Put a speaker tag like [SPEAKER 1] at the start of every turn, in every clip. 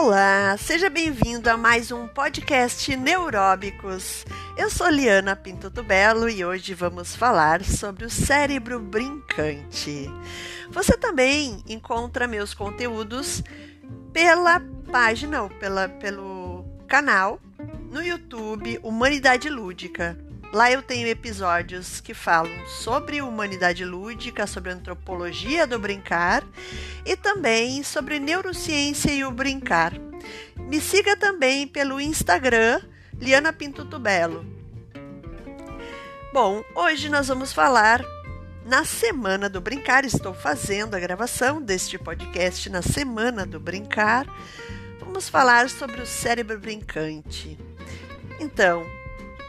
[SPEAKER 1] Olá, seja bem-vindo a mais um podcast Neuróbicos. Eu sou Liana Pinto Belo e hoje vamos falar sobre o cérebro brincante. Você também encontra meus conteúdos pela página ou pela, pelo canal no YouTube Humanidade Lúdica. Lá eu tenho episódios que falam sobre humanidade lúdica, sobre antropologia do brincar e também sobre neurociência e o brincar. Me siga também pelo Instagram, Liana Pinto Tubelo. Bom, hoje nós vamos falar na Semana do Brincar. Estou fazendo a gravação deste podcast na Semana do Brincar. Vamos falar sobre o cérebro brincante. Então,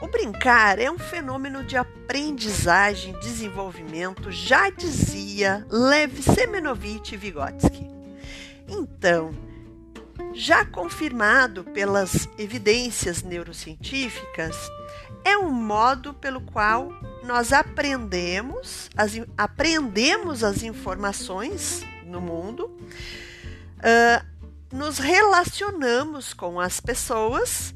[SPEAKER 1] o brincar é um fenômeno de aprendizagem desenvolvimento, já dizia Lev Semenovich Vygotsky. Então, já confirmado pelas evidências neurocientíficas, é um modo pelo qual nós aprendemos as, aprendemos as informações no mundo, uh, nos relacionamos com as pessoas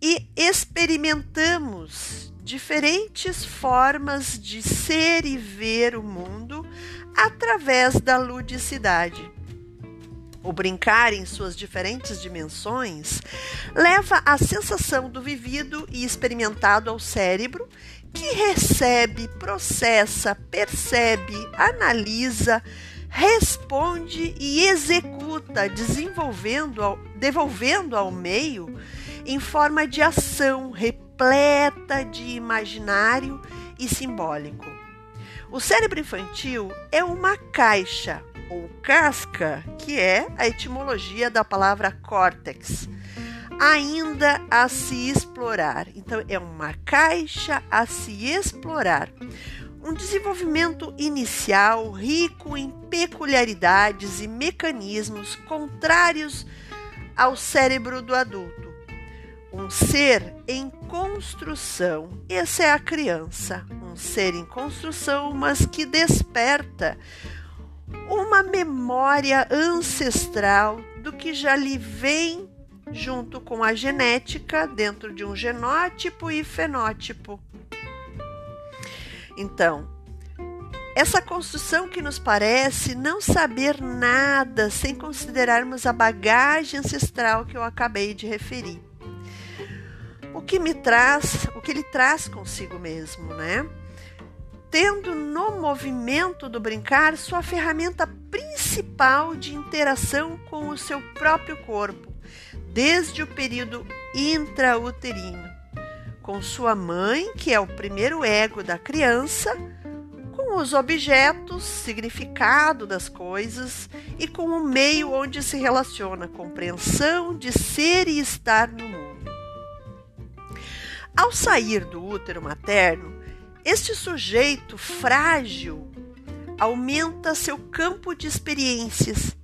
[SPEAKER 1] e experimentamos diferentes formas de ser e ver o mundo através da ludicidade. O brincar em suas diferentes dimensões leva a sensação do vivido e experimentado ao cérebro, que recebe, processa, percebe, analisa, responde e executa, desenvolvendo, devolvendo ao meio em forma de ação repleta de imaginário e simbólico. O cérebro infantil é uma caixa ou casca, que é a etimologia da palavra córtex, ainda a se explorar. Então, é uma caixa a se explorar. Um desenvolvimento inicial rico em peculiaridades e mecanismos contrários ao cérebro do adulto um ser em construção. Essa é a criança, um ser em construção, mas que desperta uma memória ancestral do que já lhe vem junto com a genética dentro de um genótipo e fenótipo. Então, essa construção que nos parece não saber nada sem considerarmos a bagagem ancestral que eu acabei de referir o que me traz, o que ele traz consigo mesmo, né? Tendo no movimento do brincar sua ferramenta principal de interação com o seu próprio corpo, desde o período intrauterino, com sua mãe, que é o primeiro ego da criança, com os objetos, significado das coisas e com o meio onde se relaciona, compreensão de ser e estar no mundo. Ao sair do útero materno, este sujeito frágil aumenta seu campo de experiências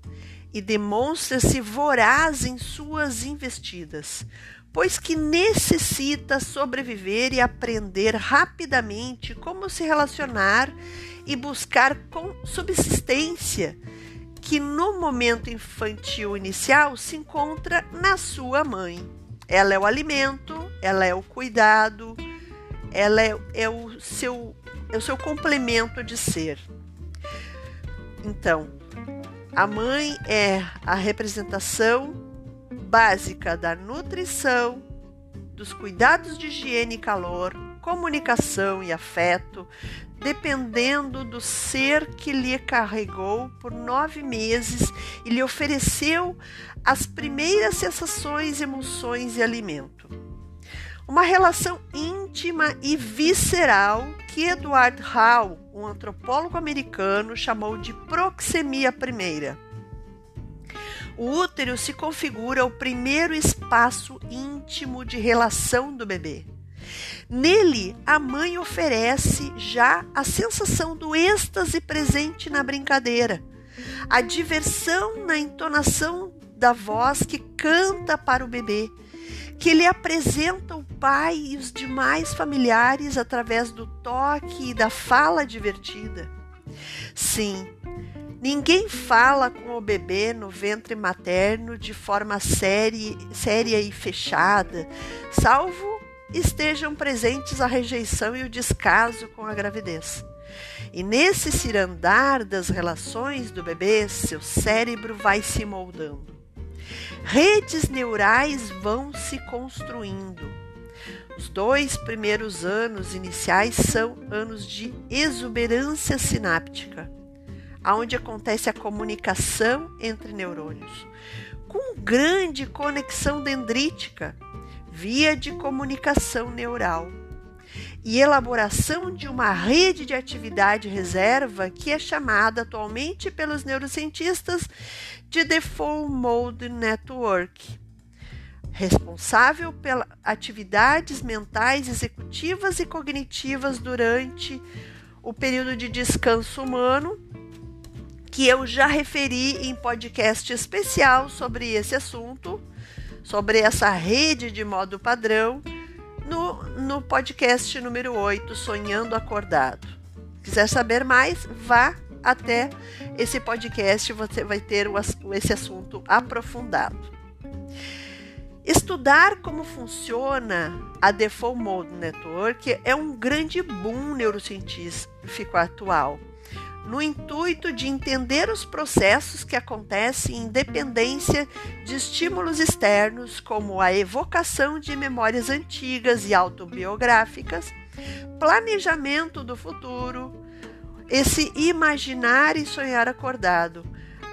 [SPEAKER 1] e demonstra-se voraz em suas investidas, pois que necessita sobreviver e aprender rapidamente como se relacionar e buscar subsistência, que no momento infantil inicial se encontra na sua mãe. Ela é o alimento, ela é o cuidado, ela é, é, o, seu, é o seu complemento de ser. Então, a mãe é a representação básica da nutrição, dos cuidados de higiene e calor, comunicação e afeto, dependendo do ser que lhe carregou por nove meses e lhe ofereceu as primeiras sensações, emoções e alimento. Uma relação íntima e visceral que Edward Hall, um antropólogo americano, chamou de proxemia primeira. O útero se configura o primeiro espaço íntimo de relação do bebê. Nele, a mãe oferece já a sensação do êxtase presente na brincadeira, a diversão na entonação da voz que canta para o bebê, que lhe apresenta o pai e os demais familiares através do toque e da fala divertida. Sim, Ninguém fala com o bebê no ventre materno de forma séria, séria e fechada, salvo estejam presentes a rejeição e o descaso com a gravidez. E nesse cirandar das relações do bebê, seu cérebro vai se moldando. Redes neurais vão se construindo. Os dois primeiros anos iniciais são anos de exuberância sináptica onde acontece a comunicação entre neurônios, com grande conexão dendrítica, via de comunicação neural, e elaboração de uma rede de atividade reserva que é chamada atualmente pelos neurocientistas de Default Mode Network, responsável pelas atividades mentais executivas e cognitivas durante o período de descanso humano que eu já referi em podcast especial sobre esse assunto, sobre essa rede de modo padrão, no, no podcast número 8, Sonhando Acordado. Quiser saber mais, vá até esse podcast, você vai ter esse assunto aprofundado. Estudar como funciona a Default Mode Network é um grande boom neurocientífico atual no intuito de entender os processos que acontecem em dependência de estímulos externos, como a evocação de memórias antigas e autobiográficas, planejamento do futuro, esse imaginar e sonhar acordado,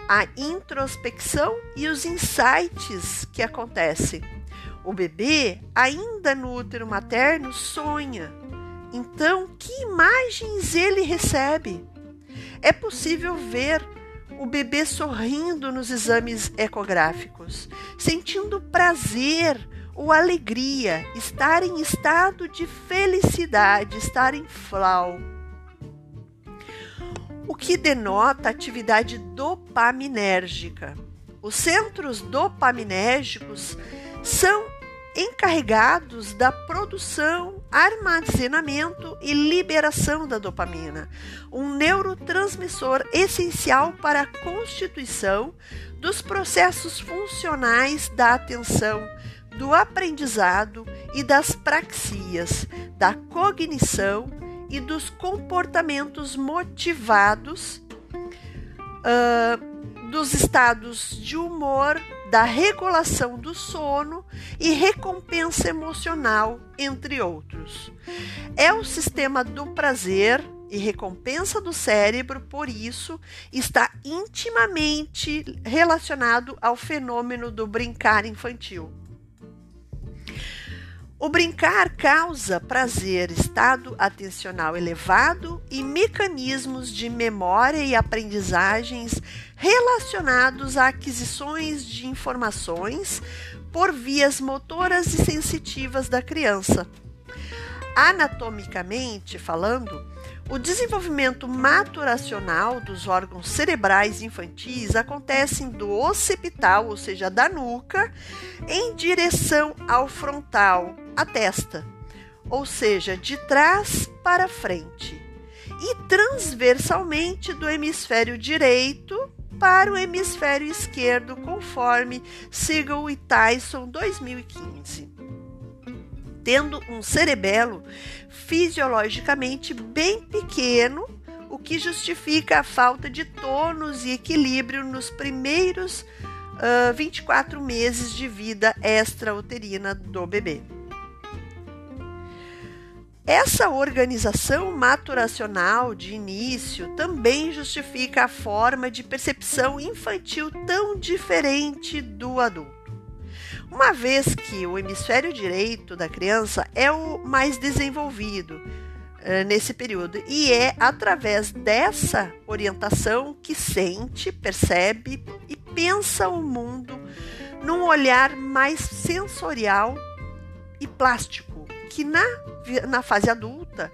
[SPEAKER 1] a introspecção e os insights que acontecem. O bebê, ainda no útero materno, sonha. Então, que imagens ele recebe? É possível ver o bebê sorrindo nos exames ecográficos, sentindo prazer ou alegria, estar em estado de felicidade, estar em flow. O que denota atividade dopaminérgica. Os centros dopaminérgicos são encarregados da produção, armazenamento e liberação da dopamina, um neurotransmissor essencial para a constituição dos processos funcionais da atenção, do aprendizado e das praxias, da cognição e dos comportamentos motivados, uh, dos estados de humor, da regulação do sono e recompensa emocional, entre outros. É o sistema do prazer e recompensa do cérebro, por isso, está intimamente relacionado ao fenômeno do brincar infantil. O brincar causa prazer, estado atencional elevado e mecanismos de memória e aprendizagens relacionados a aquisições de informações por vias motoras e sensitivas da criança. Anatomicamente falando, o desenvolvimento maturacional dos órgãos cerebrais infantis acontece do occipital, ou seja, da nuca, em direção ao frontal, a testa, ou seja, de trás para frente, e transversalmente do hemisfério direito para o hemisfério esquerdo, conforme Siegel e Tyson 2015 tendo um cerebelo fisiologicamente bem pequeno, o que justifica a falta de tônus e equilíbrio nos primeiros uh, 24 meses de vida extrauterina do bebê. Essa organização maturacional de início também justifica a forma de percepção infantil tão diferente do adulto uma vez que o hemisfério direito da criança é o mais desenvolvido uh, nesse período e é através dessa orientação que sente, percebe e pensa o mundo num olhar mais sensorial e plástico, que na, na fase adulta,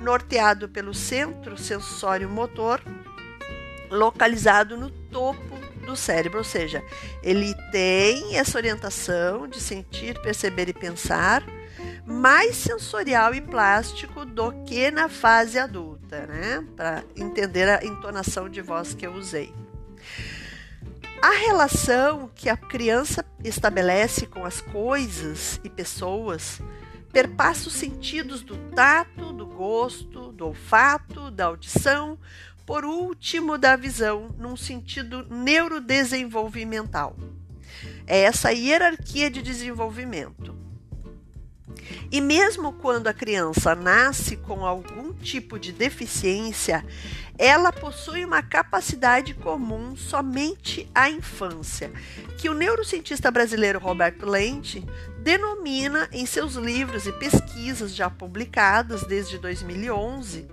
[SPEAKER 1] norteado pelo centro sensório motor, localizado no topo do cérebro, ou seja, ele tem essa orientação de sentir, perceber e pensar, mais sensorial e plástico do que na fase adulta, né? Para entender a entonação de voz que eu usei. A relação que a criança estabelece com as coisas e pessoas perpassa os sentidos do tato, do gosto, do olfato, da audição, por último da visão, num sentido neurodesenvolvimental. É essa hierarquia de desenvolvimento. E mesmo quando a criança nasce com algum tipo de deficiência, ela possui uma capacidade comum somente à infância, que o neurocientista brasileiro Roberto Lente denomina em seus livros e pesquisas já publicadas desde 2011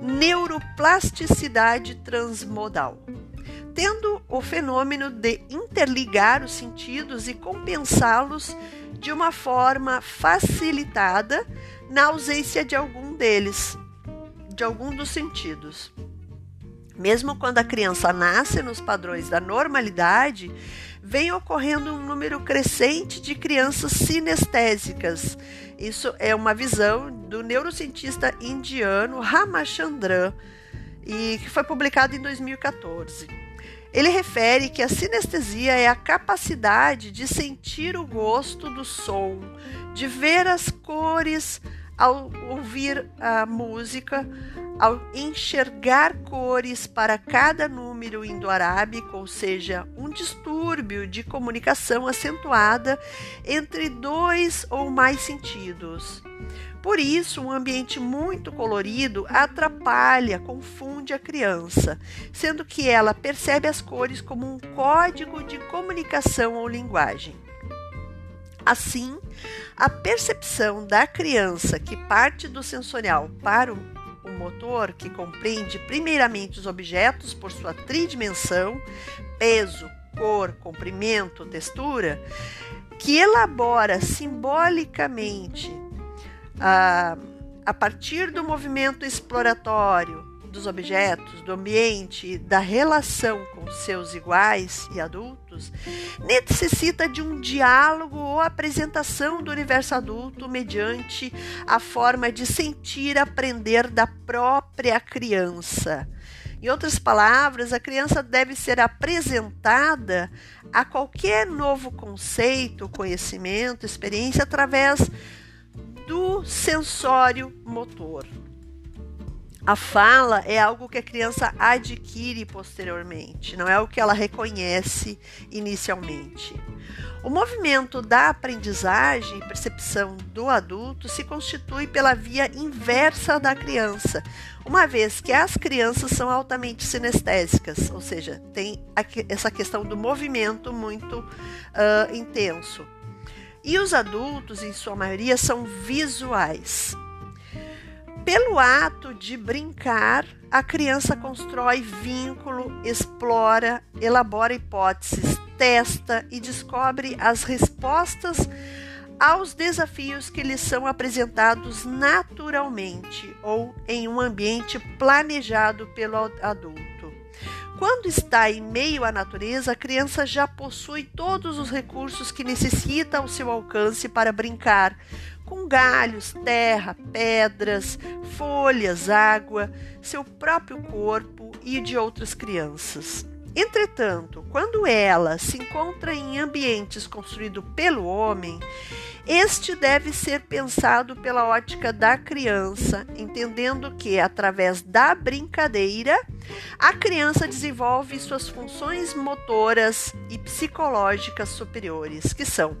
[SPEAKER 1] neuroplasticidade transmodal tendo o fenômeno de interligar os sentidos e compensá-los de uma forma facilitada na ausência de algum deles, de algum dos sentidos. Mesmo quando a criança nasce nos padrões da normalidade, vem ocorrendo um número crescente de crianças sinestésicas. Isso é uma visão do neurocientista indiano Ramachandran e que foi publicado em 2014. Ele refere que a sinestesia é a capacidade de sentir o gosto do som, de ver as cores ao ouvir a música, ao enxergar cores para cada número indo-arábico, ou seja, um distúrbio de comunicação acentuada entre dois ou mais sentidos. Por isso, um ambiente muito colorido atrapalha, confunde a criança, sendo que ela percebe as cores como um código de comunicação ou linguagem. Assim, a percepção da criança que parte do sensorial para o, motor, que compreende primeiramente os objetos por sua tridimensão, peso, cor, comprimento, textura, que elabora simbolicamente a, a partir do movimento exploratório dos objetos, do ambiente, da relação com seus iguais e adultos, necessita de um diálogo ou apresentação do universo adulto mediante a forma de sentir aprender da própria criança. Em outras palavras, a criança deve ser apresentada a qualquer novo conceito, conhecimento, experiência através do sensório motor. A fala é algo que a criança adquire posteriormente, não é o que ela reconhece inicialmente. O movimento da aprendizagem e percepção do adulto se constitui pela via inversa da criança, uma vez que as crianças são altamente sinestésicas, ou seja, tem essa questão do movimento muito uh, intenso. E os adultos, em sua maioria, são visuais. Pelo ato de brincar, a criança constrói vínculo, explora, elabora hipóteses, testa e descobre as respostas aos desafios que lhes são apresentados naturalmente ou em um ambiente planejado pelo adulto. Quando está em meio à natureza, a criança já possui todos os recursos que necessita ao seu alcance para brincar, com galhos, terra, pedras, folhas, água, seu próprio corpo e de outras crianças. Entretanto, quando ela se encontra em ambientes construídos pelo homem, este deve ser pensado pela ótica da criança, entendendo que, através da brincadeira, a criança desenvolve suas funções motoras e psicológicas superiores, que são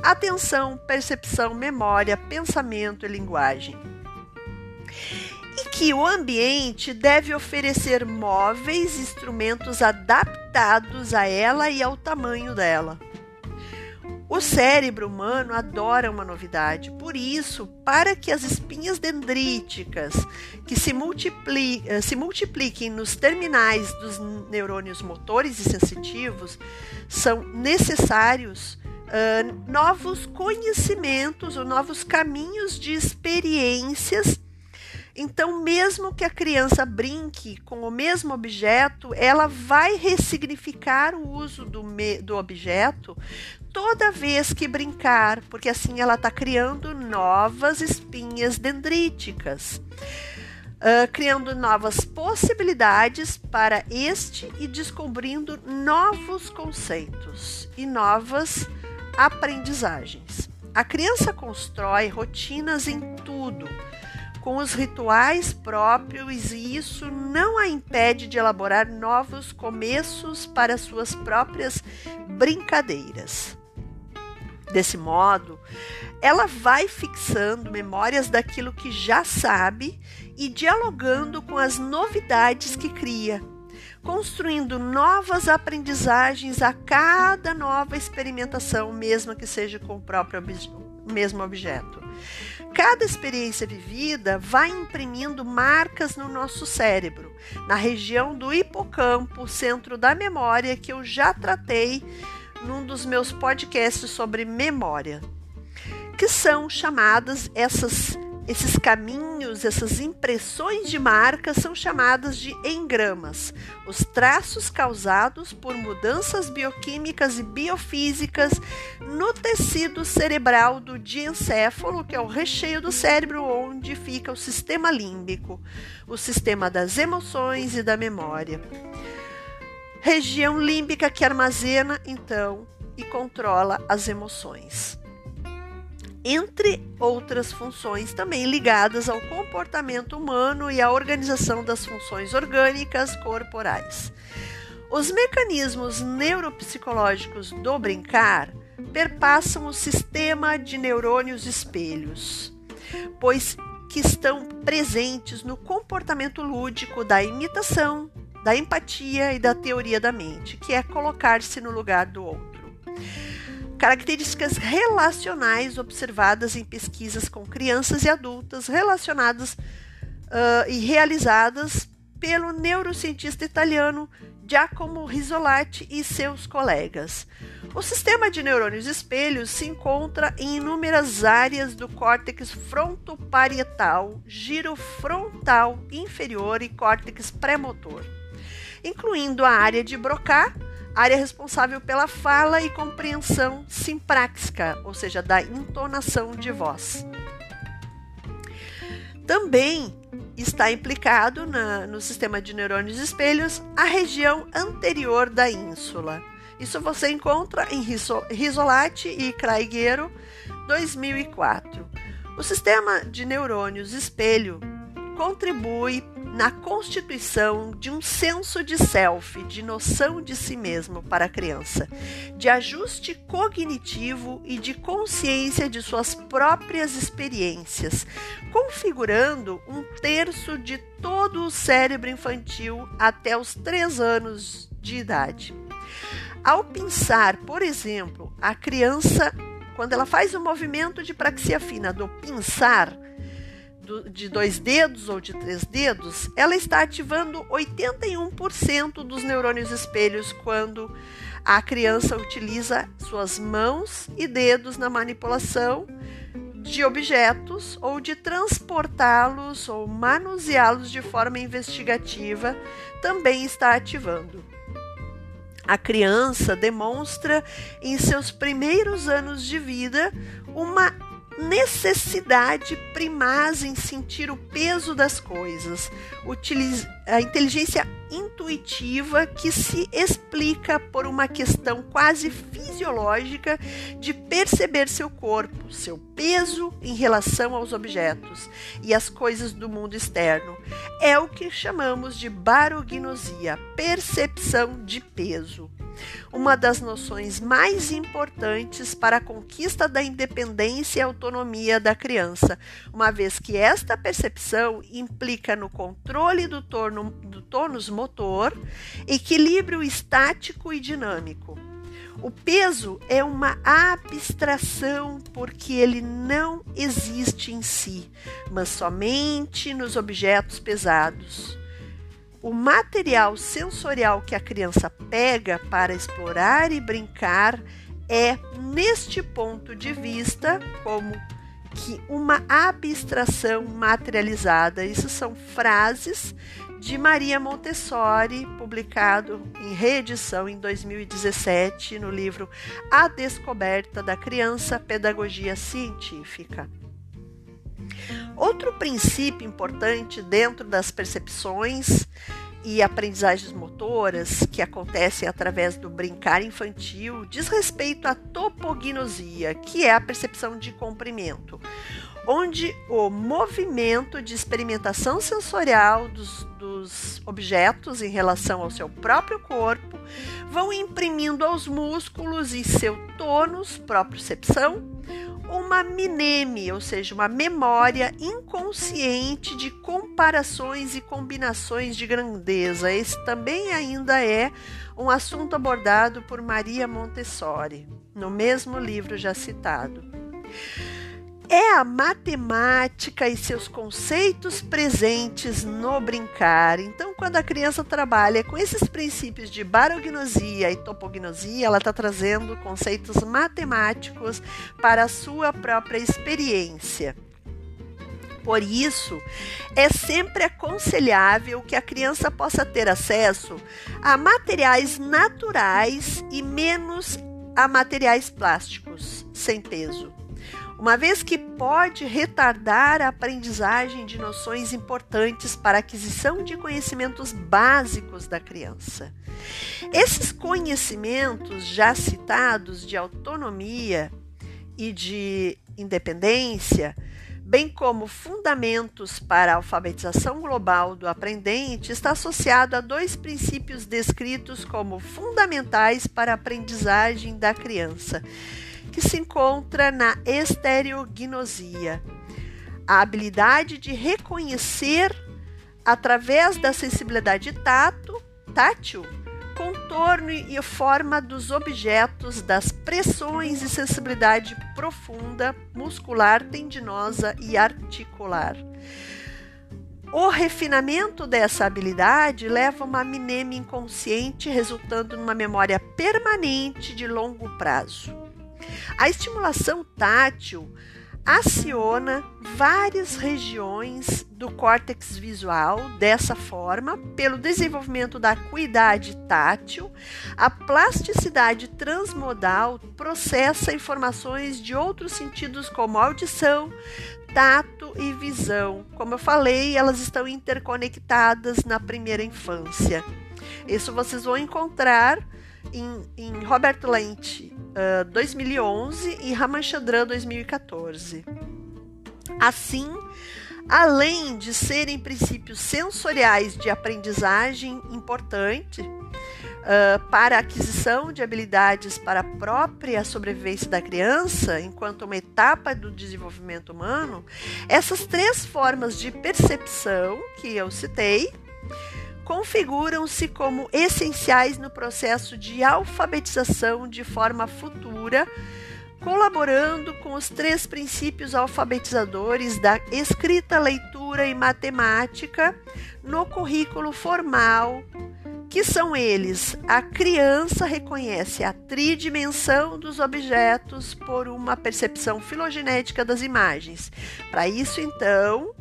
[SPEAKER 1] atenção, percepção, memória, pensamento e linguagem. E que o ambiente deve oferecer móveis, instrumentos adaptados a ela e ao tamanho dela. O cérebro humano adora uma novidade, por isso, para que as espinhas dendríticas que se, multipli eh, se multipliquem nos terminais dos neurônios motores e sensitivos, são necessários uh, novos conhecimentos ou novos caminhos de experiências Então, mesmo que a criança brinque com o mesmo objeto, ela vai ressignificar o uso do, do objeto toda vez que brincar, porque assim ela está criando novas espinhas dendríticas. Uh, criando novas possibilidades para este e descobrindo novos conceitos e novas aprendizagens. A criança constrói rotinas em tudo, com os rituais próprios, e isso não a impede de elaborar novos começos para suas próprias brincadeiras. Desse modo, ela vai fixando memórias daquilo que já sabe e dialogando com as novidades que cria, construindo novas aprendizagens a cada nova experimentação, mesmo que seja com o próprio mesmo objeto. Cada experiência vivida vai imprimindo marcas no nosso cérebro, na região do hipocampo, centro da memória, que eu já tratei num dos meus podcasts sobre memória, que são chamadas essas esses caminhos, essas impressões de marca são chamadas de engramas, os traços causados por mudanças bioquímicas e biofísicas no tecido cerebral do diencéfalo, que é o recheio do cérebro onde fica o sistema límbico, o sistema das emoções e da memória. Região límbica que armazena, então, e controla as emoções entre outras funções também ligadas ao comportamento humano e à organização das funções orgânicas corporais. Os mecanismos neuropsicológicos do brincar perpassam o sistema de neurônios espelhos, pois que estão presentes no comportamento lúdico da imitação, da empatia e da teoria da mente, que é colocar-se no lugar do outro. Características relacionais observadas em pesquisas com crianças e adultas relacionadas uh, e realizadas pelo neurocientista italiano Giacomo Risolati e seus colegas. O sistema de neurônios espelhos se encontra em inúmeras áreas do córtex frontoparietal, giro frontal inferior e córtex pré-motor, incluindo a área de Broca, área responsável pela fala e compreensão simpráxica, ou seja, da entonação de voz. Também está implicado na, no sistema de neurônios espelhos a região anterior da ínsula. Isso você encontra em Risolati e Craigueiro, 2004. O sistema de neurônios espelho contribui na constituição de um senso de self, de noção de si mesmo para a criança, de ajuste cognitivo e de consciência de suas próprias experiências, configurando um terço de todo o cérebro infantil até os três anos de idade. Ao pensar, por exemplo, a criança, quando ela faz o movimento de praxia fina do pensar, de dois dedos ou de três dedos, ela está ativando 81% dos neurônios espelhos quando a criança utiliza suas mãos e dedos na manipulação de objetos ou de transportá-los ou manuseá-los de forma investigativa, também está ativando. A criança demonstra em seus primeiros anos de vida uma necessidade primaz em sentir o peso das coisas, a inteligência intuitiva que se explica por uma questão quase fisiológica de perceber seu corpo, seu peso em relação aos objetos e às coisas do mundo externo. É o que chamamos de barognosia, percepção de peso uma das noções mais importantes para a conquista da independência e autonomia da criança, uma vez que esta percepção implica no controle do, torno, do tônus motor, equilíbrio estático e dinâmico. O peso é uma abstração porque ele não existe em si, mas somente nos objetos pesados o material sensorial que a criança pega para explorar e brincar é, neste ponto de vista, como que uma abstração materializada. Isso são frases de Maria Montessori, publicado em reedição em 2017 no livro A Descoberta da Criança, Pedagogia Científica. Outro princípio importante dentro das percepções e aprendizagens motoras que acontecem através do brincar infantil diz respeito à topognosia, que é a percepção de comprimento, onde o movimento de experimentação sensorial dos, dos objetos em relação ao seu próprio corpo vão imprimindo aos músculos e seu tônus, propriocepção, uma mineme, ou seja, uma memória inconsciente de comparações e combinações de grandeza. Esse também ainda é um assunto abordado por Maria Montessori, no mesmo livro já citado é a matemática e seus conceitos presentes no brincar. Então, quando a criança trabalha com esses princípios de barognosia e topognosia, ela está trazendo conceitos matemáticos para a sua própria experiência. Por isso, é sempre aconselhável que a criança possa ter acesso a materiais naturais e menos a materiais plásticos sem peso uma vez que pode retardar a aprendizagem de noções importantes para a aquisição de conhecimentos básicos da criança. Esses conhecimentos já citados de autonomia e de independência, bem como fundamentos para a alfabetização global do aprendente, está associado a dois princípios descritos como fundamentais para a aprendizagem da criança que se encontra na estereognosia, a habilidade de reconhecer através da sensibilidade tato, tátil, contorno e forma dos objetos, das pressões e sensibilidade profunda, muscular, tendinosa e articular. O refinamento dessa habilidade leva a uma mineme inconsciente, resultando numa memória permanente de longo prazo. A estimulação tátil aciona várias regiões do córtex visual dessa forma, pelo desenvolvimento da acuidade tátil, a plasticidade transmodal processa informações de outros sentidos como audição, tato e visão. Como eu falei, elas estão interconectadas na primeira infância. Isso vocês vão encontrar em, em Robert Lent, uh, 2011 e Ramachandran 2014. Assim, além de serem princípios sensoriais de aprendizagem importante uh, para a aquisição de habilidades para a própria sobrevivência da criança, enquanto uma etapa do desenvolvimento humano, essas três formas de percepção que eu citei configuram-se como essenciais no processo de alfabetização de forma futura, colaborando com os três princípios alfabetizadores da escrita, leitura e matemática no currículo formal que são eles: a criança reconhece a tridimensão dos objetos por uma percepção filogenética das imagens. Para isso, então,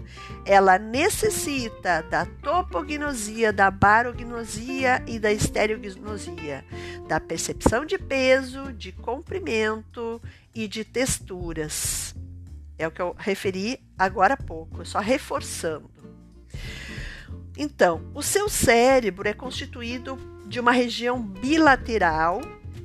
[SPEAKER 1] ela necessita da topognosia, da barognosia e da estereognosia, da percepção de peso, de comprimento e de texturas. É o que eu referi agora há pouco, só reforçando. Então, o seu cérebro é constituído de uma região bilateral.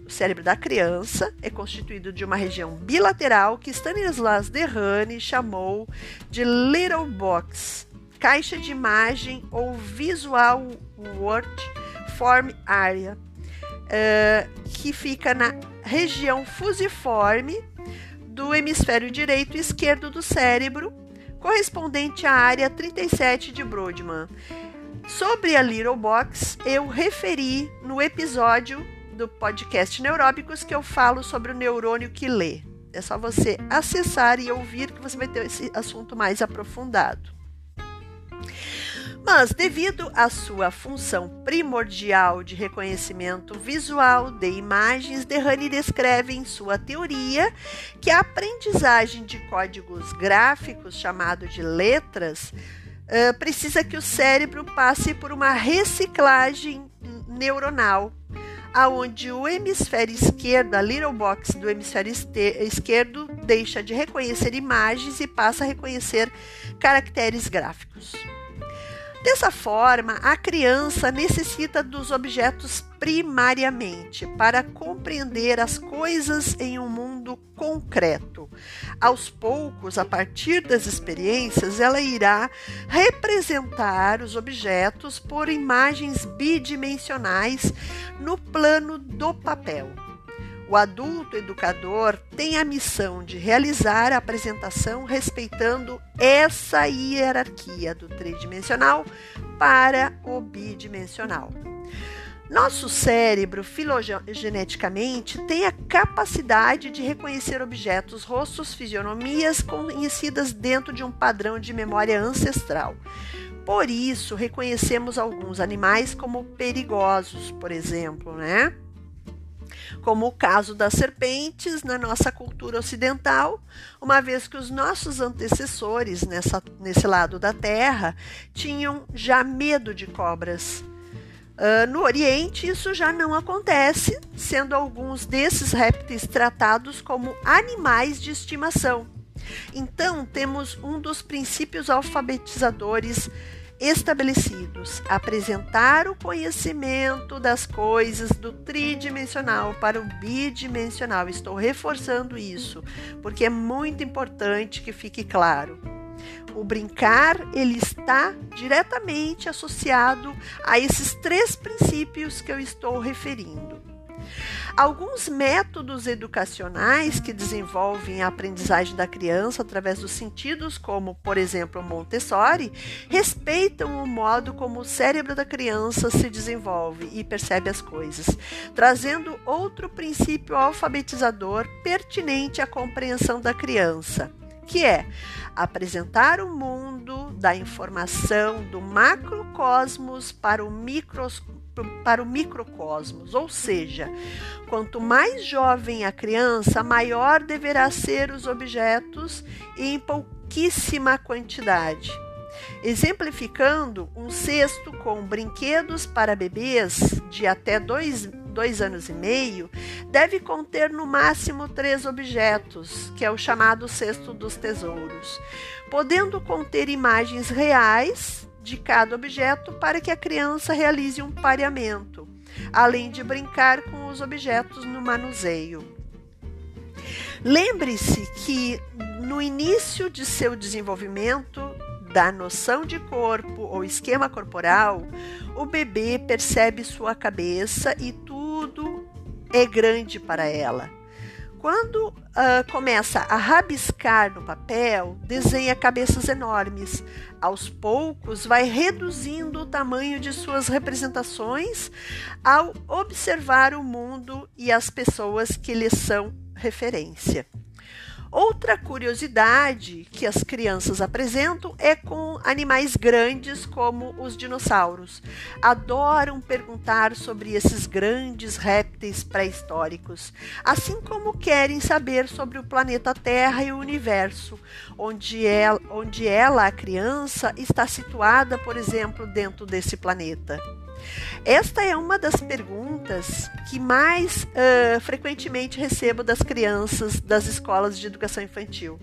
[SPEAKER 1] O cérebro da criança é constituído de uma região bilateral que Stanislas Dehaene chamou de Little Box, caixa de imagem ou Visual Word Form Area, uh, que fica na região fusiforme do hemisfério direito e esquerdo do cérebro, correspondente à área 37 de Brodmann. Sobre a Little Box, eu referi no episódio do podcast Neuróbicos que eu falo sobre o neurônio que lê. É só você acessar e ouvir que você vai ter esse assunto mais aprofundado. Mas, devido à sua função primordial de reconhecimento visual de imagens, Derrani descreve em sua teoria que a aprendizagem de códigos gráficos, chamado de letras, uh, precisa que o cérebro passe por uma reciclagem neuronal aonde o hemisfério esquerdo, a little box do hemisfério esquerdo, deixa de reconhecer imagens e passa a reconhecer caracteres gráficos. Dessa forma, a criança necessita dos objetos primariamente para compreender as coisas em um mundo concreto. Aos poucos, a partir das experiências, ela irá representar os objetos por imagens bidimensionais no plano do papel. O adulto educador tem a missão de realizar a apresentação respeitando essa hierarquia do tridimensional para o bidimensional. Nosso cérebro, filogeneticamente, tem a capacidade de reconhecer objetos, rostos, fisionomias conhecidas dentro de um padrão de memória ancestral. Por isso, reconhecemos alguns animais como perigosos, por exemplo, né? Como o caso das serpentes na nossa cultura ocidental, uma vez que os nossos antecessores nessa, nesse lado da Terra tinham já medo de cobras. Uh, no Oriente, isso já não acontece, sendo alguns desses répteis tratados como animais de estimação. Então, temos um dos princípios alfabetizadores estabelecidos, apresentar o conhecimento das coisas do tridimensional para o bidimensional. Estou reforçando isso, porque é muito importante que fique claro. O brincar, ele está diretamente associado a esses três princípios que eu estou referindo. Alguns métodos educacionais que desenvolvem a aprendizagem da criança através dos sentidos, como, por exemplo, Montessori, respeitam o modo como o cérebro da criança se desenvolve e percebe as coisas, trazendo outro princípio alfabetizador pertinente à compreensão da criança que é apresentar o mundo da informação do macrocosmos para o microscópio para o microcosmos, ou seja, quanto mais jovem a criança, maior deverá ser os objetos e em pouquíssima quantidade. Exemplificando, um cesto com brinquedos para bebês de até dois, dois anos e meio deve conter no máximo três objetos, que é o chamado cesto dos tesouros, podendo conter imagens reais de cada objeto para que a criança realize um pareamento, além de brincar com os objetos no manuseio. Lembre-se que no início de seu desenvolvimento da noção de corpo ou esquema corporal, o bebê percebe sua cabeça e tudo é grande para ela. Quando uh, começa a rabiscar no papel, desenha cabeças enormes. Aos poucos, vai reduzindo o tamanho de suas representações ao observar o mundo e as pessoas que lhe são referência. Outra curiosidade que as crianças apresentam é com animais grandes como os dinossauros. Adoram perguntar sobre esses grandes répteis pré-históricos, assim como querem saber sobre o planeta Terra e o universo, onde ela, onde ela a criança, está situada, por exemplo, dentro desse planeta. Esta é uma das perguntas que mais uh, frequentemente recebo das crianças das escolas de educação infantil.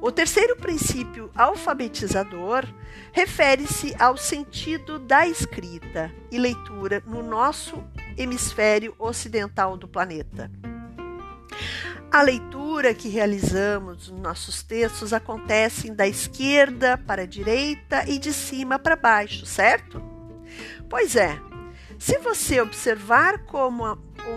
[SPEAKER 1] O terceiro princípio alfabetizador refere-se ao sentido da escrita e leitura no nosso hemisfério ocidental do planeta. A leitura que realizamos nos nossos textos acontece da esquerda para a direita e de cima para baixo, certo? Pois é, se você observar como a,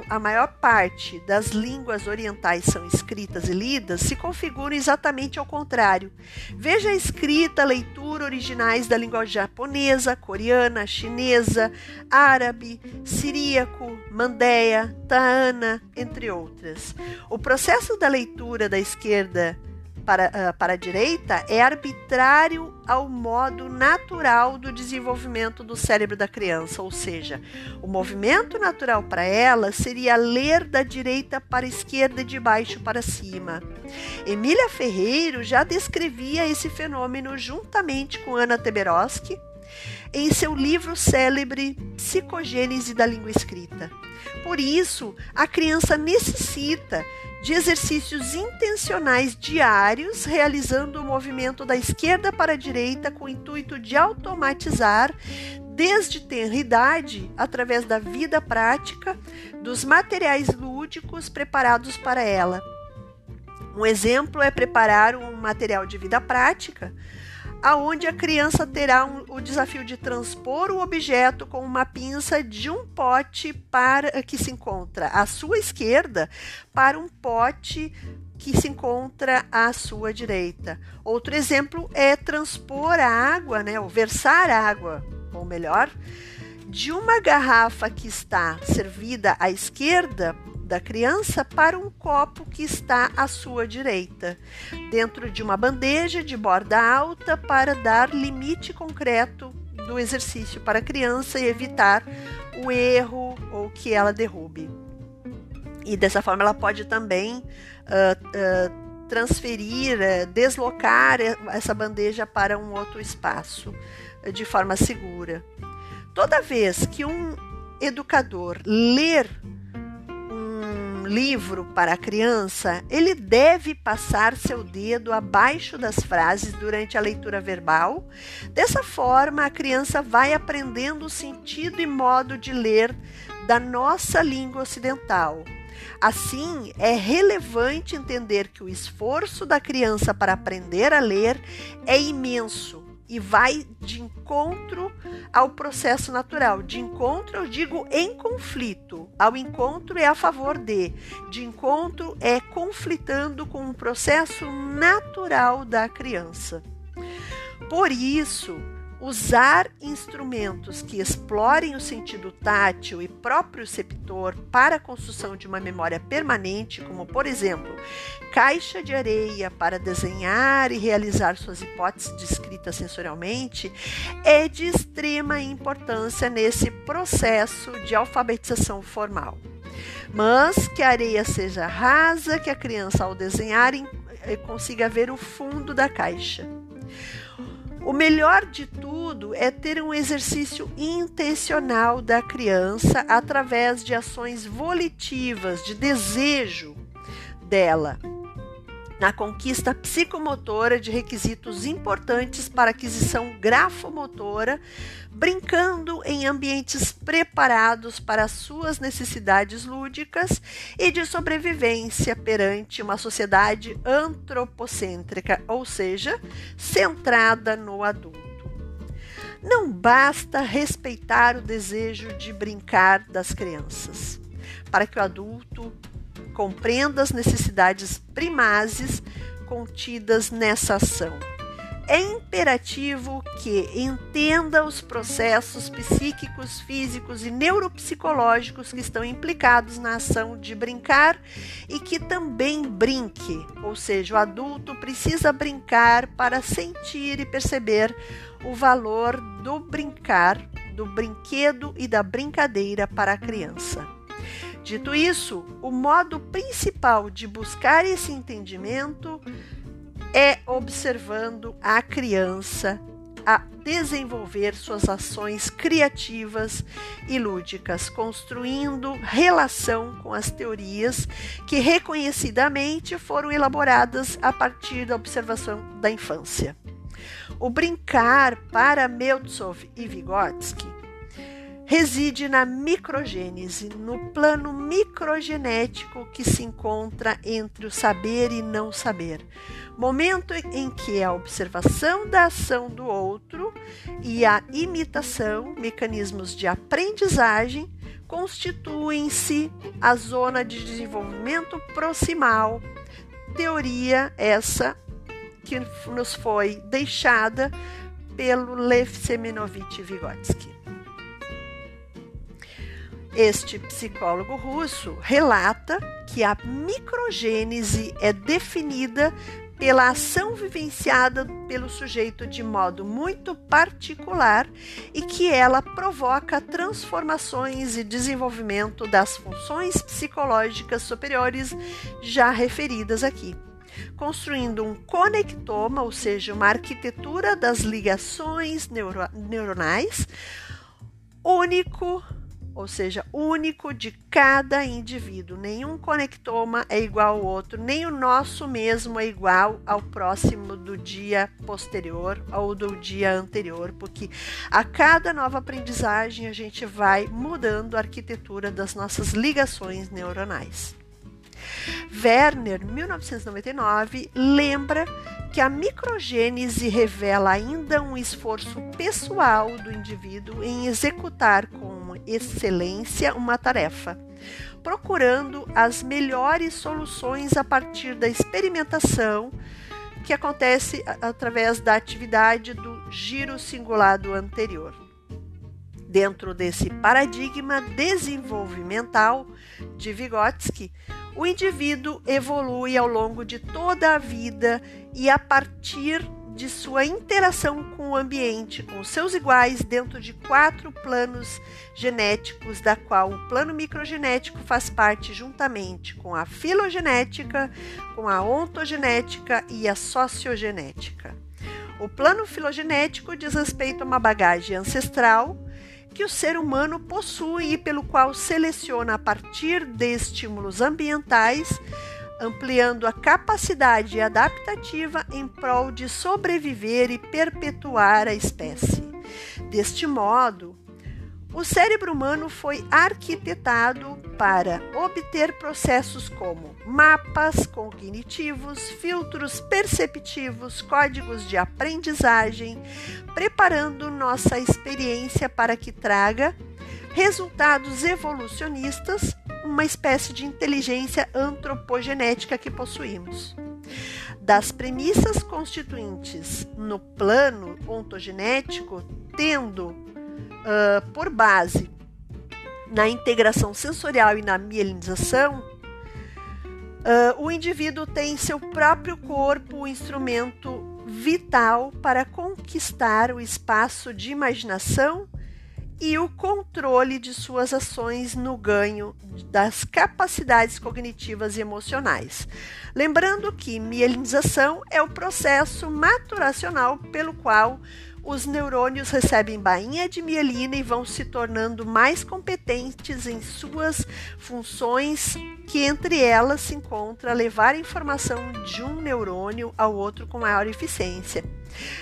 [SPEAKER 1] a, maior parte das línguas orientais são escritas e lidas, se configuram exatamente ao contrário. Veja a escrita, a leitura originais da língua japonesa, coreana, chinesa, árabe, siríaco, mandeia, taana, entre outras. O processo da leitura da esquerda para, uh, para a direita é arbitrário ao modo natural do desenvolvimento do cérebro da criança, ou seja, o movimento natural para ela seria ler da direita para a esquerda e de baixo para cima. Emília Ferreiro já descrevia esse fenômeno juntamente com Ana Teberoski em seu livro célebre Psicogênese da Língua Escrita. Por isso, a criança necessita de exercícios intencionais diários, realizando o movimento da esquerda para a direita com o intuito de automatizar, desde tenra idade, através da vida prática, dos materiais lúdicos preparados para ela. Um exemplo é preparar um material de vida prática aonde a criança terá um, o desafio de transpor o objeto com uma pinça de um pote para que se encontra à sua esquerda para um pote que se encontra à sua direita. Outro exemplo é transpor a água, né, ou versar água, ou melhor, de uma garrafa que está servida à esquerda da criança para um copo que está à sua direita, dentro de uma bandeja de borda alta para dar limite concreto do exercício para a criança e evitar o erro ou que ela derrube. E dessa forma ela pode também uh, uh, transferir, uh, deslocar essa bandeja para um outro espaço de forma segura. Toda vez que um educador ler livro para a criança, ele deve passar seu dedo abaixo das frases durante a leitura verbal. Dessa forma, a criança vai aprendendo o sentido e modo de ler da nossa língua ocidental. Assim, é relevante entender que o esforço da criança para aprender a ler é imenso e vai de encontro ao processo natural. De encontro, eu digo em conflito. Ao encontro é a favor de. De encontro é conflitando com o processo natural da criança. Por isso, usar instrumentos que explorem o sentido tátil e proprioceptor para a construção de uma memória permanente, como por exemplo, caixa de areia para desenhar e realizar suas hipóteses descritas sensorialmente, é de extrema importância nesse processo de alfabetização formal. Mas que a areia seja rasa, que a criança ao desenhar consiga ver o fundo da caixa. O melhor de tudo é ter um exercício intencional da criança através de ações volitivas, de desejo dela, na conquista psicomotora de requisitos importantes para aquisição grafomotora, brincando em ambientes preparados para suas necessidades lúdicas e de sobrevivência perante uma sociedade antropocêntrica, ou seja, centrada no adulto. Não basta respeitar o desejo de brincar das crianças. Para que o adulto compreenda as necessidades primazes contidas nessa ação. É imperativo que entenda os processos psíquicos, físicos e neuropsicológicos que estão implicados na ação de brincar e que também brinque, ou seja, o adulto precisa brincar para sentir e perceber o valor do brincar, do brinquedo e da brincadeira para a criança. Dito isso, o modo principal de buscar esse entendimento é observando a criança a desenvolver suas ações criativas e lúdicas, construindo relação com as teorias que reconhecidamente foram elaboradas a partir da observação da infância. O brincar para Meltsov e Vygotsky reside na microgênese, no plano microgenético que se encontra entre o saber e não saber. Momento em que a observação da ação do outro e a imitação, mecanismos de aprendizagem, constituem-se a zona de desenvolvimento proximal. Teoria essa que nos foi deixada pelo Lev Semenovich Vygotsky. Este psicólogo russo relata que a microgênese é definida pela ação vivenciada pelo sujeito de modo muito particular e que ela provoca transformações e desenvolvimento das funções psicológicas superiores já referidas aqui, construindo um conectoma, ou seja, uma arquitetura das ligações neuro neuronais único ou seja, único de cada indivíduo. Nenhum conectoma é igual ao outro, nem o nosso mesmo é igual ao próximo do dia posterior ou do dia anterior, porque a cada nova aprendizagem a gente vai mudando a arquitetura das nossas ligações neuronais. Werner, 1999, lembra que a microgênese revela ainda um esforço pessoal do indivíduo em executar com excelência uma tarefa, procurando as melhores soluções a partir da experimentação que acontece através da atividade do giro singulado anterior. Dentro desse paradigma desenvolvimental de Vygotsky, o indivíduo evolui ao longo de toda a vida e a partir de sua interação com o ambiente, com seus iguais, dentro de quatro planos genéticos, da qual o plano microgenético faz parte juntamente com a filogenética, com a ontogenética e a sociogenética. O plano filogenético diz respeito a uma bagagem ancestral que o ser humano possui e pelo qual seleciona a partir de estímulos ambientais, ampliando a capacidade adaptativa em prol de sobreviver e perpetuar a espécie. Deste modo, o cérebro humano foi arquitetado para obter processos como mapas cognitivos, filtros perceptivos, códigos de aprendizagem, preparando nossa experiência para que traga resultados evolucionistas, uma espécie de inteligência antropogenética que possuímos. Das premissas constituintes no plano ontogenético, tendo uh, por base na integração sensorial e na mielinização, uh, o indivíduo tem em seu próprio corpo o instrumento vital para conquistar o espaço de imaginação e o controle de suas ações no ganho das capacidades cognitivas e emocionais. Lembrando que mielinização é o processo maturacional pelo qual os neurônios recebem bainha de mielina e vão se tornando mais competentes em suas funções, que entre elas se encontra levar informação de um neurônio ao outro com maior eficiência.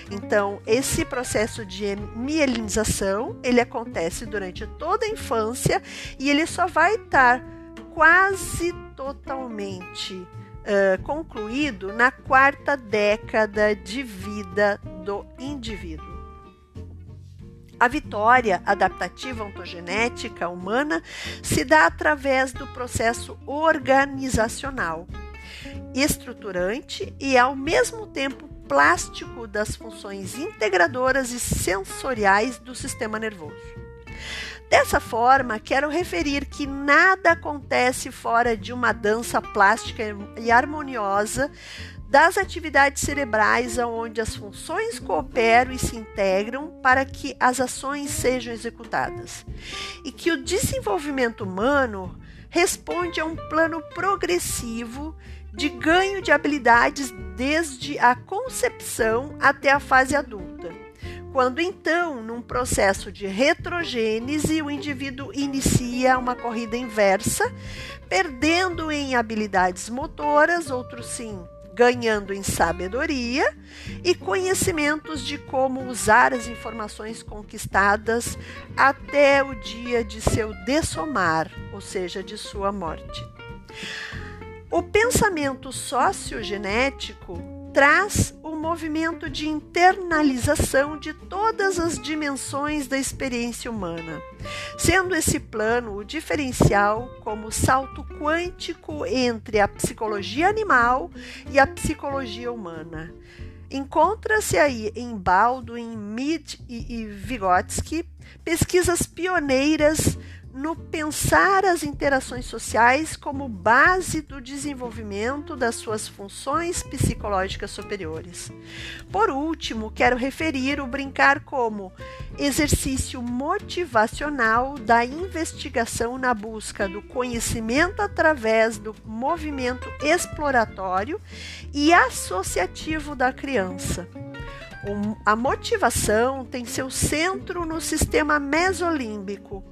[SPEAKER 1] Então, esse processo de mielinização, ele acontece durante toda a infância e ele só vai estar quase totalmente uh, concluído na quarta década de vida do indivíduo. A vitória adaptativa ontogenética humana se dá através do processo organizacional, estruturante e, ao mesmo tempo, plástico das funções integradoras e sensoriais do sistema nervoso. Dessa forma, quero referir que nada acontece fora de uma dança plástica e harmoniosa das atividades cerebrais onde as funções cooperam e se integram para que as ações sejam executadas. E que o desenvolvimento humano responde a um plano progressivo de ganho de habilidades desde a concepção até a fase adulta. Quando então, num processo de retrogênese, o indivíduo inicia uma corrida inversa, perdendo em habilidades motoras, outros sim ganhando em sabedoria e conhecimentos de como usar as informações conquistadas até o dia de seu dessomar, ou seja, de sua morte. O pensamento sociogenético traz o movimento de internalização de todas as dimensões da experiência humana, sendo esse plano o diferencial como salto quântico entre a psicologia animal e a psicologia humana. Encontra-se aí em Baldwin, Mead e, e Vygotsky pesquisas pioneiras no pensar as interações sociais como base do desenvolvimento das suas funções psicológicas superiores. Por último, quero referir o brincar como exercício motivacional da investigação na busca do conhecimento através do movimento exploratório e associativo da criança. A motivação tem seu centro no sistema mesolímbico,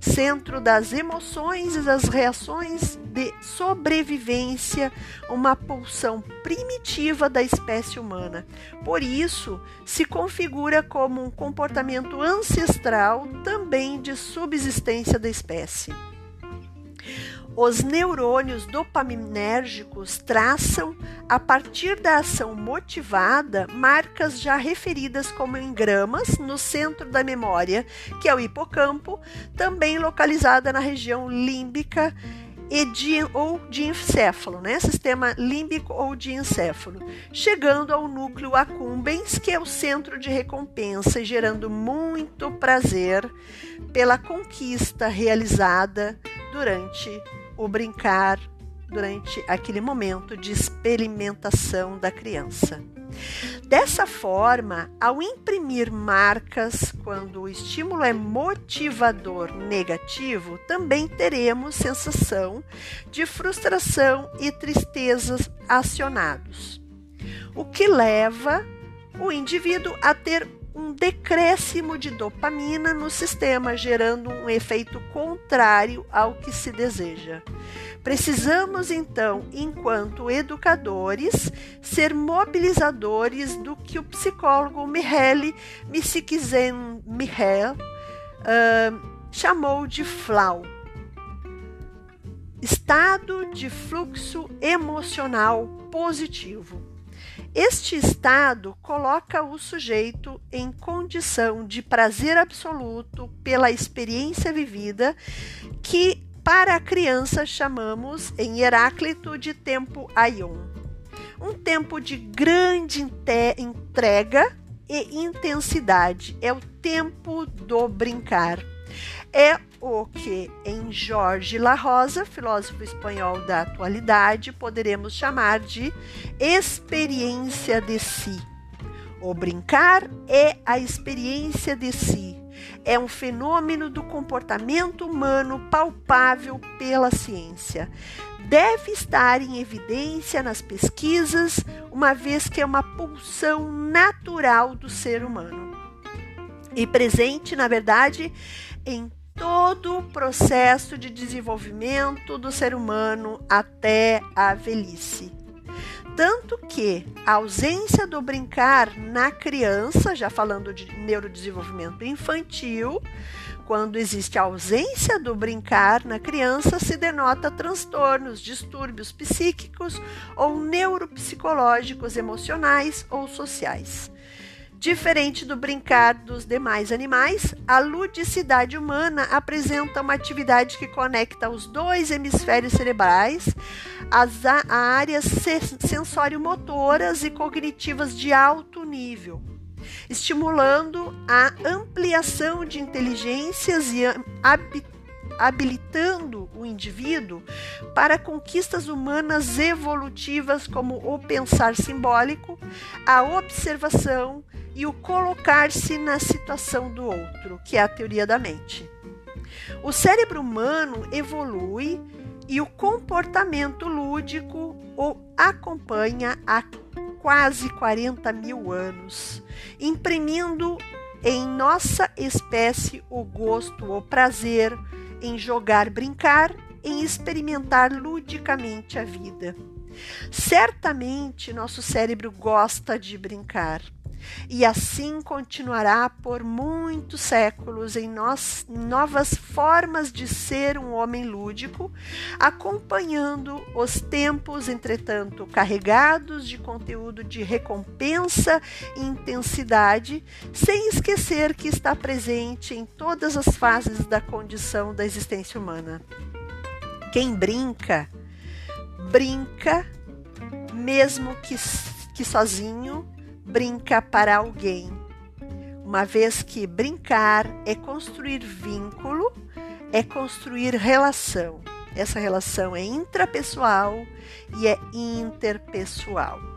[SPEAKER 1] centro das emoções e das reações de sobrevivência, uma pulsão primitiva da espécie humana. Por isso, se configura como um comportamento ancestral também de subsistência da espécie. Os neurônios dopaminérgicos traçam, a partir da ação motivada, marcas já referidas como engramas no centro da memória, que é o hipocampo, também localizada na região límbica e de, ou de encéfalo, né? sistema límbico ou de encéfalo, chegando ao núcleo accumbens, que é o centro de recompensa, e gerando muito prazer pela conquista realizada durante o brincar durante aquele momento de experimentação da criança. Dessa forma, ao imprimir marcas quando o estímulo é motivador negativo, também teremos sensação de frustração e tristezas acionados, o que leva o indivíduo a ter um decréscimo de dopamina no sistema, gerando um efeito contrário ao que se deseja. Precisamos então, enquanto educadores, ser mobilizadores do que o psicólogo Mihaly Csikszentmihalyi uh, chamou de FLAW, estado de fluxo emocional positivo. Este estado coloca o sujeito em condição de prazer absoluto pela experiência vivida, que para a criança chamamos em Heráclito de tempo aion. Um tempo de grande entrega e intensidade. É o tempo do brincar. É o que, em Jorge La Rosa, filósofo espanhol da atualidade, poderemos chamar de experiência de si. O brincar é a experiência de si. É um fenômeno do comportamento humano palpável pela ciência. Deve estar em evidência nas pesquisas, uma vez que é uma pulsão natural do ser humano. E presente, na verdade, em todo o processo de desenvolvimento do ser humano até a velhice. Tanto que a ausência do brincar na criança, já falando de neurodesenvolvimento infantil, quando existe a ausência do brincar na criança, se denota transtornos, distúrbios psíquicos ou neuropsicológicos, emocionais ou sociais. Diferente do brincar dos demais animais, a ludicidade humana apresenta uma atividade que conecta os dois hemisférios cerebrais, as áreas sensório-motoras e cognitivas de alto nível, estimulando a ampliação de inteligências e habilitando o indivíduo para conquistas humanas evolutivas como o pensar simbólico, a observação, e o colocar-se na situação do outro, que é a teoria da mente. O cérebro humano evolui e o comportamento lúdico o acompanha há quase 40 mil anos, imprimindo em nossa espécie o gosto, o prazer em jogar, brincar, em experimentar ludicamente a vida. Certamente nosso cérebro gosta de brincar e assim continuará por muitos séculos em nós, novas formas de ser um homem lúdico, acompanhando os tempos, entretanto, carregados de conteúdo de recompensa e intensidade, sem esquecer que está presente em todas as fases da condição da existência humana. Quem brinca, brinca, mesmo que, que sozinho, brinca para alguém, uma vez que brincar é construir vínculo é construir relação. Essa relação é intrapessoal e é interpessoal.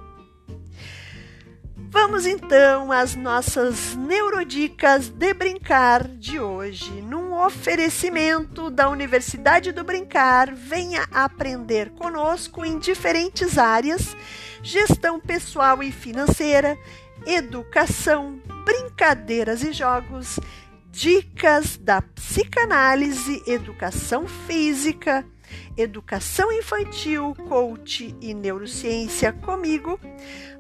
[SPEAKER 1] Vamos então às nossas neurodicas de brincar de hoje. Num oferecimento da Universidade do Brincar, venha aprender conosco em diferentes áreas: gestão pessoal e financeira, educação, brincadeiras e jogos, dicas da psicanálise, educação física, educação infantil, coach e neurociência comigo,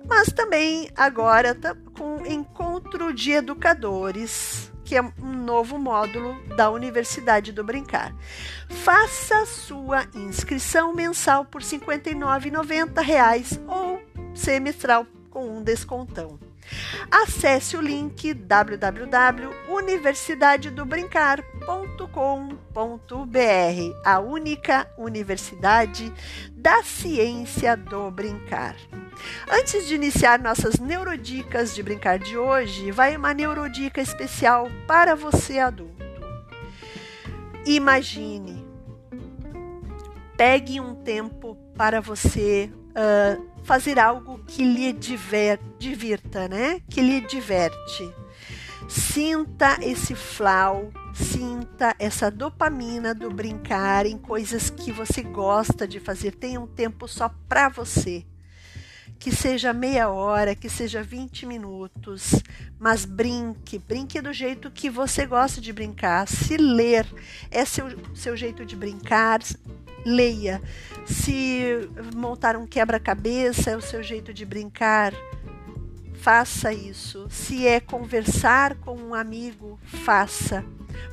[SPEAKER 1] mas também agora com encontro de educadores, que é um novo módulo da Universidade do Brincar. Faça sua inscrição mensal por R$ 59,90 ou semestral com um descontão. Acesse o link www.universidadedobrincar.com.br, a única universidade da ciência do brincar. Antes de iniciar nossas neurodicas de brincar de hoje, vai uma neurodica especial para você adulto. Imagine, pegue um tempo para você uh, fazer algo que lhe diver, divirta, né? Que lhe diverte. Sinta esse flow, sinta essa dopamina do brincar em coisas que você gosta de fazer. Tenha um tempo só para você. Que seja meia hora, que seja 20 minutos, mas brinque, brinque do jeito que você gosta de brincar. Se ler é seu, seu jeito de brincar, leia. Se montar um quebra-cabeça é o seu jeito de brincar, faça isso. Se é conversar com um amigo, faça.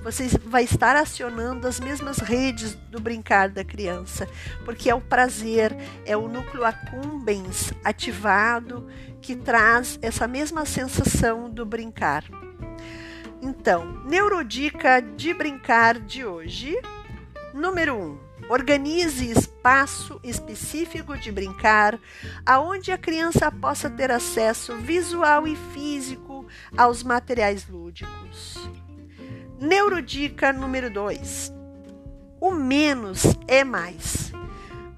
[SPEAKER 1] Você vai estar acionando as mesmas redes do brincar da criança, porque é o prazer, é o núcleo accumbens ativado que traz essa mesma sensação do brincar. Então, neurodica de brincar de hoje. Número 1. Um, Organize espaço específico de brincar, aonde a criança possa ter acesso visual e físico aos materiais lúdicos. Neurodica número 2. O menos é mais.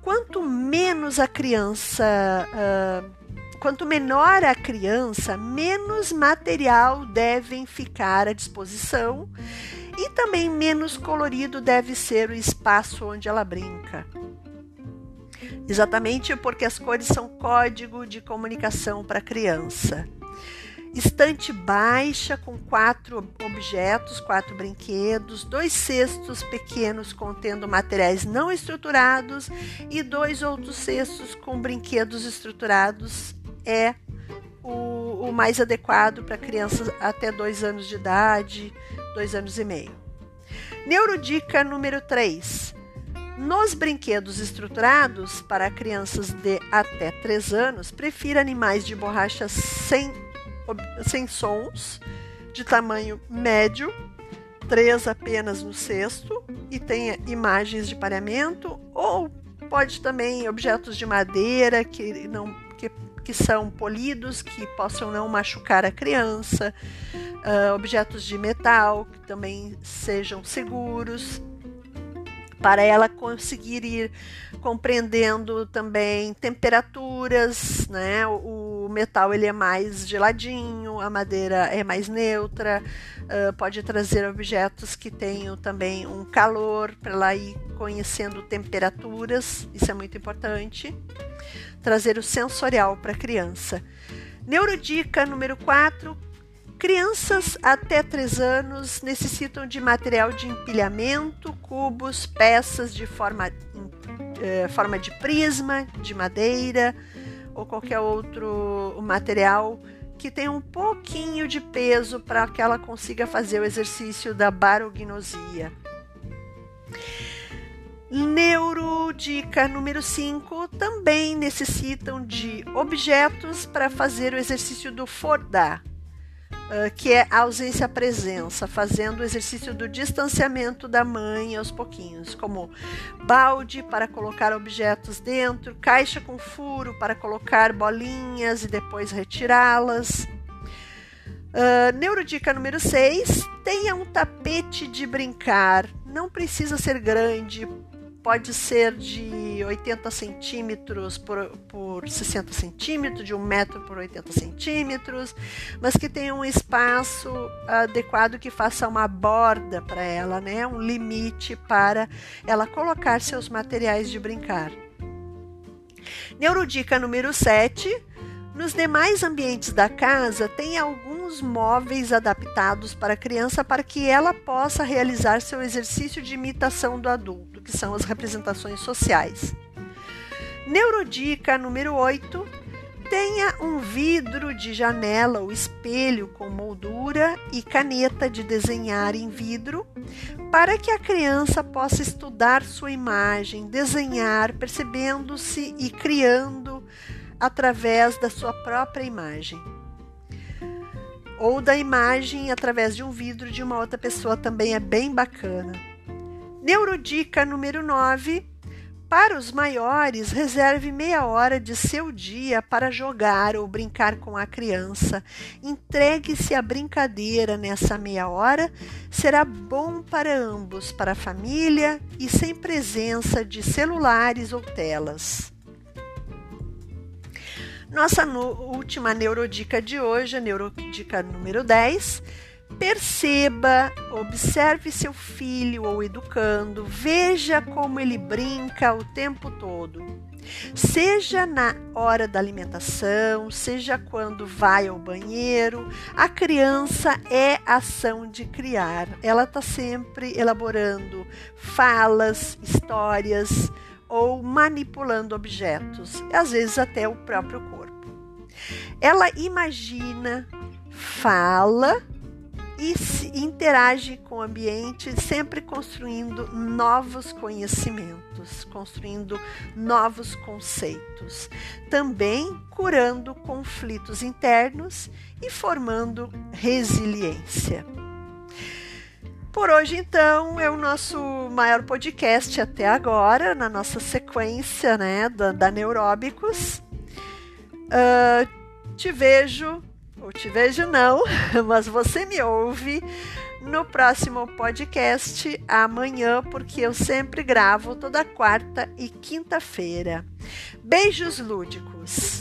[SPEAKER 1] Quanto menos a criança, uh, quanto menor a criança, menos material devem ficar à disposição e também menos colorido deve ser o espaço onde ela brinca. Exatamente porque as cores são código de comunicação para a criança. Estante baixa com quatro objetos, quatro brinquedos, dois cestos pequenos contendo materiais não estruturados e dois outros cestos com brinquedos estruturados é o, o mais adequado para crianças até dois anos de idade, dois anos e meio. Neurodica número 3. Nos brinquedos estruturados para crianças de até 3 anos, prefira animais de borracha sem, sem sons, de tamanho médio, 3 apenas no cesto, e tenha imagens de pareamento, ou pode também objetos de madeira que não que, que são polidos, que possam não machucar a criança uh, objetos de metal que também sejam seguros, para ela conseguir ir compreendendo também temperaturas, né? O, metal ele é mais geladinho, a madeira é mais neutra, uh, pode trazer objetos que tenham também um calor para ela ir conhecendo temperaturas, isso é muito importante. Trazer o sensorial para a criança. Neurodica número 4, Crianças até 3 anos necessitam de material de empilhamento, cubos, peças de forma, eh, forma de prisma, de madeira ou qualquer outro material que tenha um pouquinho de peso para que ela consiga fazer o exercício da barognosia. Neurodica número 5 também necessitam de objetos para fazer o exercício do Fordar que é a ausência-presença, fazendo o exercício do distanciamento da mãe aos pouquinhos, como balde para colocar objetos dentro, caixa com furo para colocar bolinhas e depois retirá-las. Uh, neurodica número 6: tenha um tapete de brincar. Não precisa ser grande, pode ser de 80 centímetros por, por 60 centímetros, de 1 metro por 80 centímetros, mas que tenha um espaço adequado que faça uma borda para ela, né? um limite para ela colocar seus materiais de brincar. Neurodica número 7. Nos demais ambientes da casa, tem alguns móveis adaptados para a criança para que ela possa realizar seu exercício de imitação do adulto que são as representações sociais. Neurodica número 8. Tenha um vidro de janela ou espelho com moldura e caneta de desenhar em vidro, para que a criança possa estudar sua imagem, desenhar, percebendo-se e criando através da sua própria imagem. Ou da imagem através de um vidro de uma outra pessoa também é bem bacana. Neurodica número 9. Para os maiores, reserve meia hora de seu dia para jogar ou brincar com a criança. Entregue-se à brincadeira nessa meia hora. Será bom para ambos, para a família e sem presença de celulares ou telas. Nossa última neurodica de hoje, a neurodica número 10 Perceba, observe seu filho ou educando, veja como ele brinca o tempo todo. Seja na hora da alimentação, seja quando vai ao banheiro, a criança é ação de criar. Ela está sempre elaborando falas, histórias ou manipulando objetos, às vezes até o próprio corpo. Ela imagina, fala e interage com o ambiente, sempre construindo novos conhecimentos, construindo novos conceitos, também curando conflitos internos e formando resiliência. Por hoje, então, é o nosso maior podcast até agora, na nossa sequência né, da, da Neuróbicos. Uh, te vejo ou te vejo não, mas você me ouve no próximo podcast amanhã, porque eu sempre gravo toda quarta e quinta-feira. Beijos lúdicos!